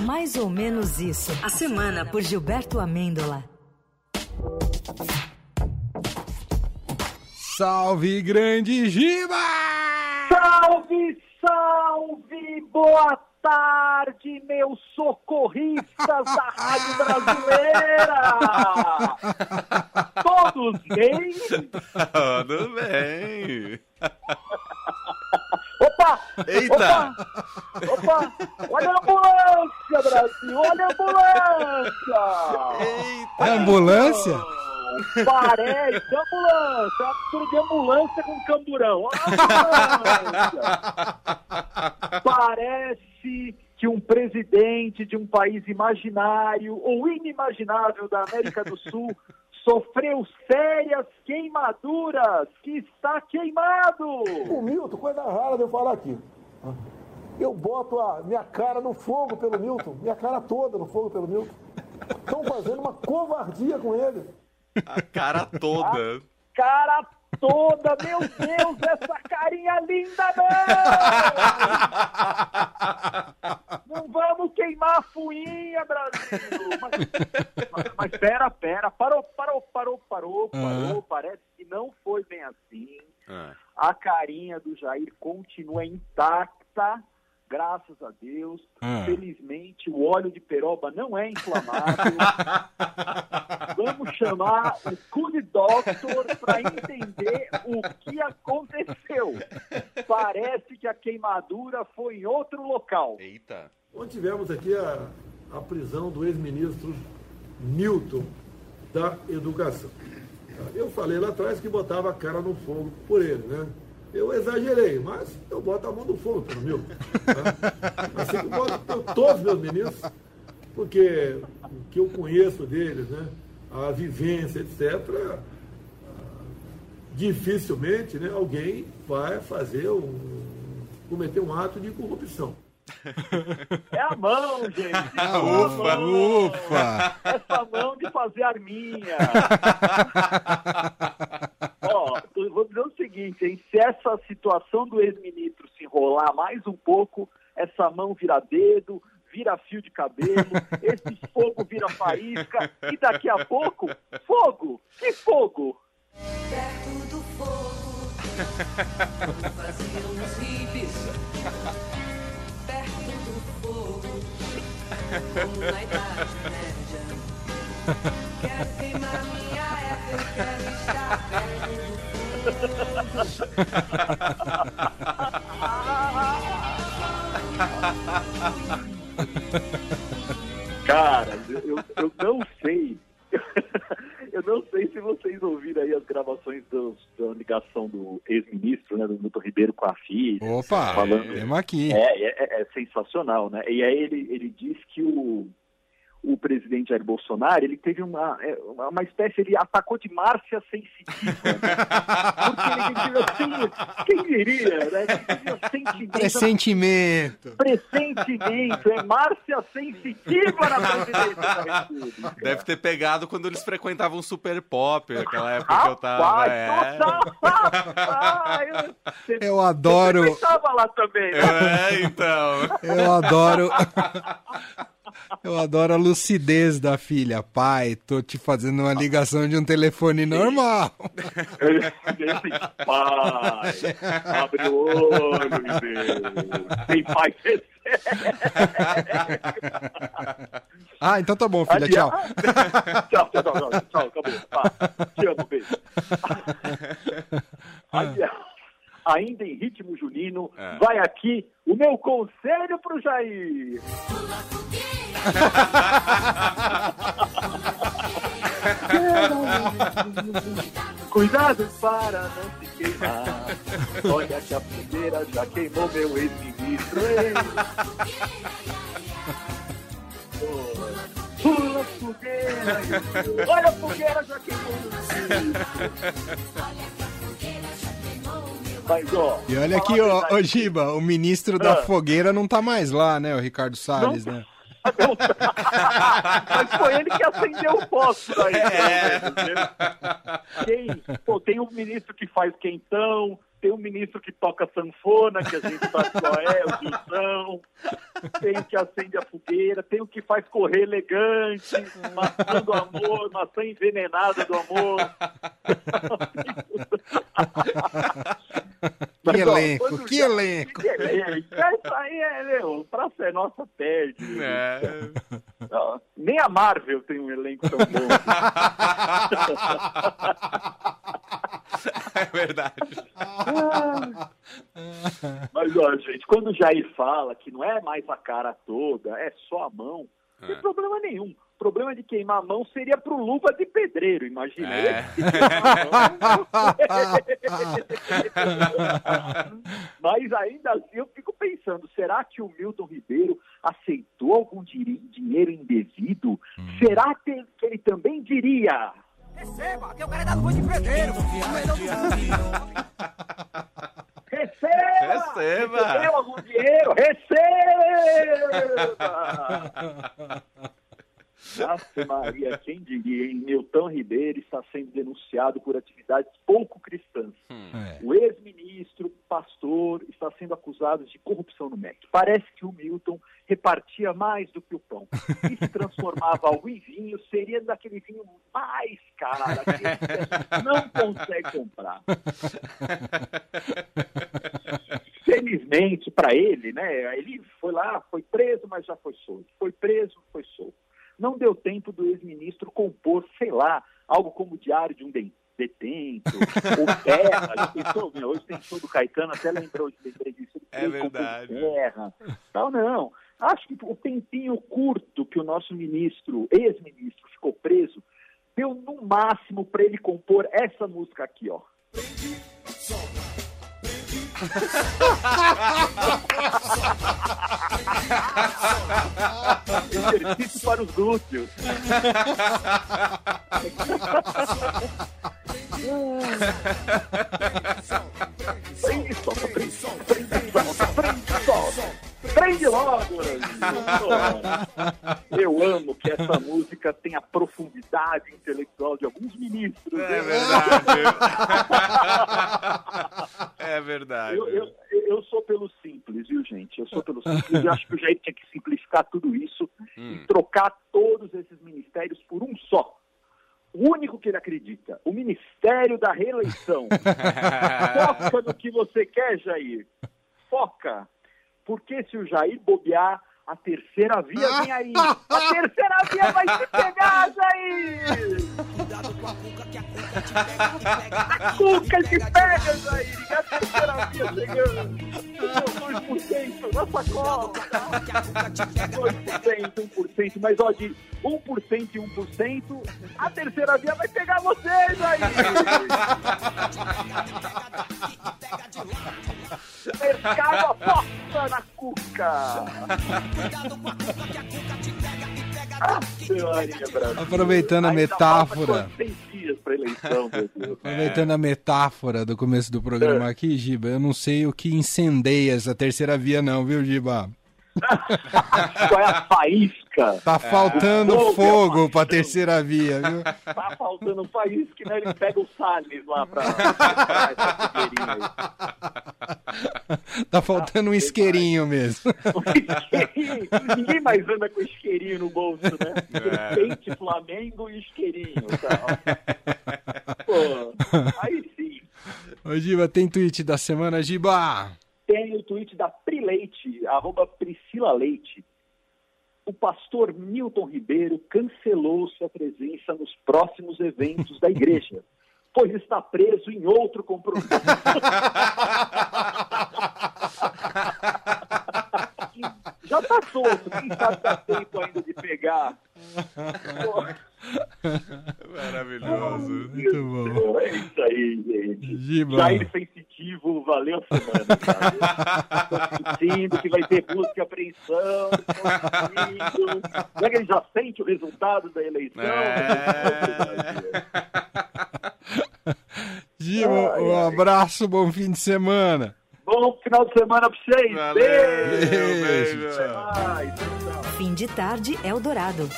Mais ou menos isso. A semana por Gilberto Amêndola. Salve, grande Giba! Salve, salve! Boa tarde, meus socorristas da Rádio Brasileira! Todos bem? Tudo bem. Opa! Eita! Opa! Opa! Olha a ambulância, Brasil! Olha a ambulância! É ambulância? Parece ambulância! Uma mistura de ambulância com camburão! Olha a ambulância! Parece que um presidente de um país imaginário ou inimaginável da América do Sul sofreu sérias queimaduras, que está queimado! O Milton, coisa rara de eu falar aqui. Eu boto a minha cara no fogo pelo Milton, minha cara toda no fogo pelo Milton. Estão fazendo uma covardia com ele. A cara toda. Cara toda, meu Deus, essa carinha linda não! Não vamos queimar a fuinha, Brasil! Mas, mas pera, pera, parou, parou, parou, parou, parou, parece que não foi bem assim. Ah, A carinha do Jair continua intacta, graças a Deus. Ah. Felizmente, o óleo de peroba não é inflamável. Vamos chamar o Cune Doctor para entender o que aconteceu. Parece que a queimadura foi em outro local. Eita. Ontem tivemos aqui a, a prisão do ex-ministro Milton da Educação. Eu falei lá atrás que botava a cara no fogo por ele, né? Eu exagerei, mas eu boto a mão no fogo pelo Milton. Tá? Assim que eu boto todos os meus ministros, porque o que eu conheço deles, né? A vivência, etc., dificilmente né, alguém vai fazer um, cometer um ato de corrupção. É a mão, gente. Ah, É a ufa, mão. ufa. Essa mão de fazer arminha. Ó, vou dizer o seguinte, hein? Se essa situação do ex-ministro se enrolar mais um pouco, essa mão vira dedo, vira fio de cabelo, esse fogo vira faísca, e daqui a pouco, fogo! Que fogo! Perto do fogo, como faziam os hippies. Perto do fogo, como minha. Cara, eu, eu não sei. Eu não sei se vocês ouviram aí as gravações dos- da ligação do ex-ministro, né, do Milton Ribeiro com a filha. Opa, Falando- aqui. É, é, é sensacional, né? E aí ele, ele diz que o, o presidente Jair Bolsonaro, ele teve uma, é, uma uma espécie, ele atacou de Márcia sensitiva, né? Porque ele devia assim, quem diria, né? Ele sentimento, Pressentimento. pressentimento, é Márcia sensitiva na presidência da República. Deve ter pegado quando eles frequentavam Super Pop, aquela época que eu tava. Rapaz, É! Ah, eu, Eu adoro, estava lá também, né? é então. eu adoro. Eu adoro a lucidez da filha. Pai, tô te fazendo uma ligação de um telefone normal. Pai, abre o olho, Deus. Tem pai que Ah, então tá bom, filha. Tchau. tchau, tchau, tchau, tchau, tchau, acabou. Pá, te amo, beijo. Aliás, ainda em ritmo junino, É. vai aqui o meu conselho pro Jair. Cuidado para não se queimar. Olha que a fogueira já queimou meu ex-ministro. Pula fogueira. Olha a fogueira já queimou meu ex-ministro. Mas, ó. E olha aqui, ó, ô Giba, o ministro da Ah. fogueira não tá mais lá, né? O Ricardo Salles, né? Mas foi ele que acendeu o fósforo aí. É. Quem, pô, tem um ministro que faz quentão, tem um ministro que toca sanfona, que a gente sabe qual é, o Gilson, tem o que acende a fogueira, tem o que faz correr elegante, maçã do amor, maçã envenenada do amor. Que Mas, ó, elenco, que já- elenco. Que elenco. Isso aí é, meu, praça é nossa, perde. É. Não, nem a Marvel tem um elenco tão bom. É verdade. Mas, ó, gente, quando o Jair fala que não é mais a cara toda, é só a mão, não tem É. problema nenhum. O problema de queimar a mão seria pro luva de pedreiro, imagina. É. Mas ainda assim eu fico pensando, será que o Milton Ribeiro aceitou algum dinheiro indevido? Será que que ele também diria? Receba, que o cara é da luva de pedreiro. Receba! Receba! Recebeu algum dinheiro? Receba! Ave Maria, quem diria, hein? Milton Ribeiro está sendo denunciado por atividades pouco cristãs. É. O ex-ministro, pastor, está sendo acusado de corrupção no MEC. Parece que o Milton repartia mais do que o pão. E se transformava algo em vinho, seria daquele vinho mais caro, que a gente não consegue comprar. Felizmente para ele, né? Ele foi lá, foi preso, mas já foi solto. Foi preso. Não deu tempo do ex-ministro compor, sei lá, algo como o diário de um de- detento, ou terra. Já pensou? Meu, hoje tem show do Caetano, até lembrou, lembrei disso. Ele É verdade. Terra. Tal, não. Acho que o tempinho curto que o nosso ministro, ex-ministro, ficou preso, deu no máximo para ele compor essa música aqui, ó. Exercício para os glúteos. Prende, solta, prende, prende, solta, prende, solta. Prende logo. Eu amo que essa música tem a profundidade intelectual de alguns ministros. É né? verdade. É verdade. Eu, eu, eu sou pelo simples, viu, gente? Eu sou pelo simples. Eu acho que o Jair tinha que simplificar tudo isso Hum. e trocar todos esses ministérios por um só. O único que ele acredita, o Ministério da Reeleição. Foca no que você quer, Jair. Foca. Porque se o Jair bobear, a terceira via vem aí. A terceira via vai te pegar, Jair! Cuidado com a cuca, que a cuca te pega, te pega. A cuca te pega, Jair! E a terceira via chegando. 2% na sacola. Cuidado com a cuca, que a cuca te pega. 2%, 1%, mas ó, de 1% e 1%, a terceira via vai pegar vocês aí! Mercado aposta na cuca! Aproveitando a metáfora. eleição. Aproveitando a metáfora do começo do programa aqui, Giba, eu não sei o que incendeia essa terceira via, não, viu, Giba? Qual é a faísca? Tá faltando Fogo, fogo é pra terceira via, viu? Tá faltando faísca, né? Ele pega o Salles lá pra. Tá faltando um isqueirinho mesmo. Ninguém mais anda com isqueirinho no bolso, né? É. Pente Flamengo e isqueirinho. Tá? Pô, aí sim. Ô, Giba, tem tweet da semana, Giba? Tem o tweet da Leite, arroba Priscila Leite. O pastor Milton Ribeiro cancelou sua presença nos próximos eventos da igreja, pois está preso em outro compromisso. Já tá solto, quem sabe dá tempo ainda de pegar. Maravilhoso. Muito bom. É isso aí, gente. Giba. Jair valeu a semana. Cara. Sentindo que vai ter busca e apreensão. Será que ele já sente o resultado da eleição? É. Ai, um abraço, bom fim de semana. Bom final de semana pra vocês. Valeu. Beijo. Beijo. Tchau. Fim de tarde Eldorado.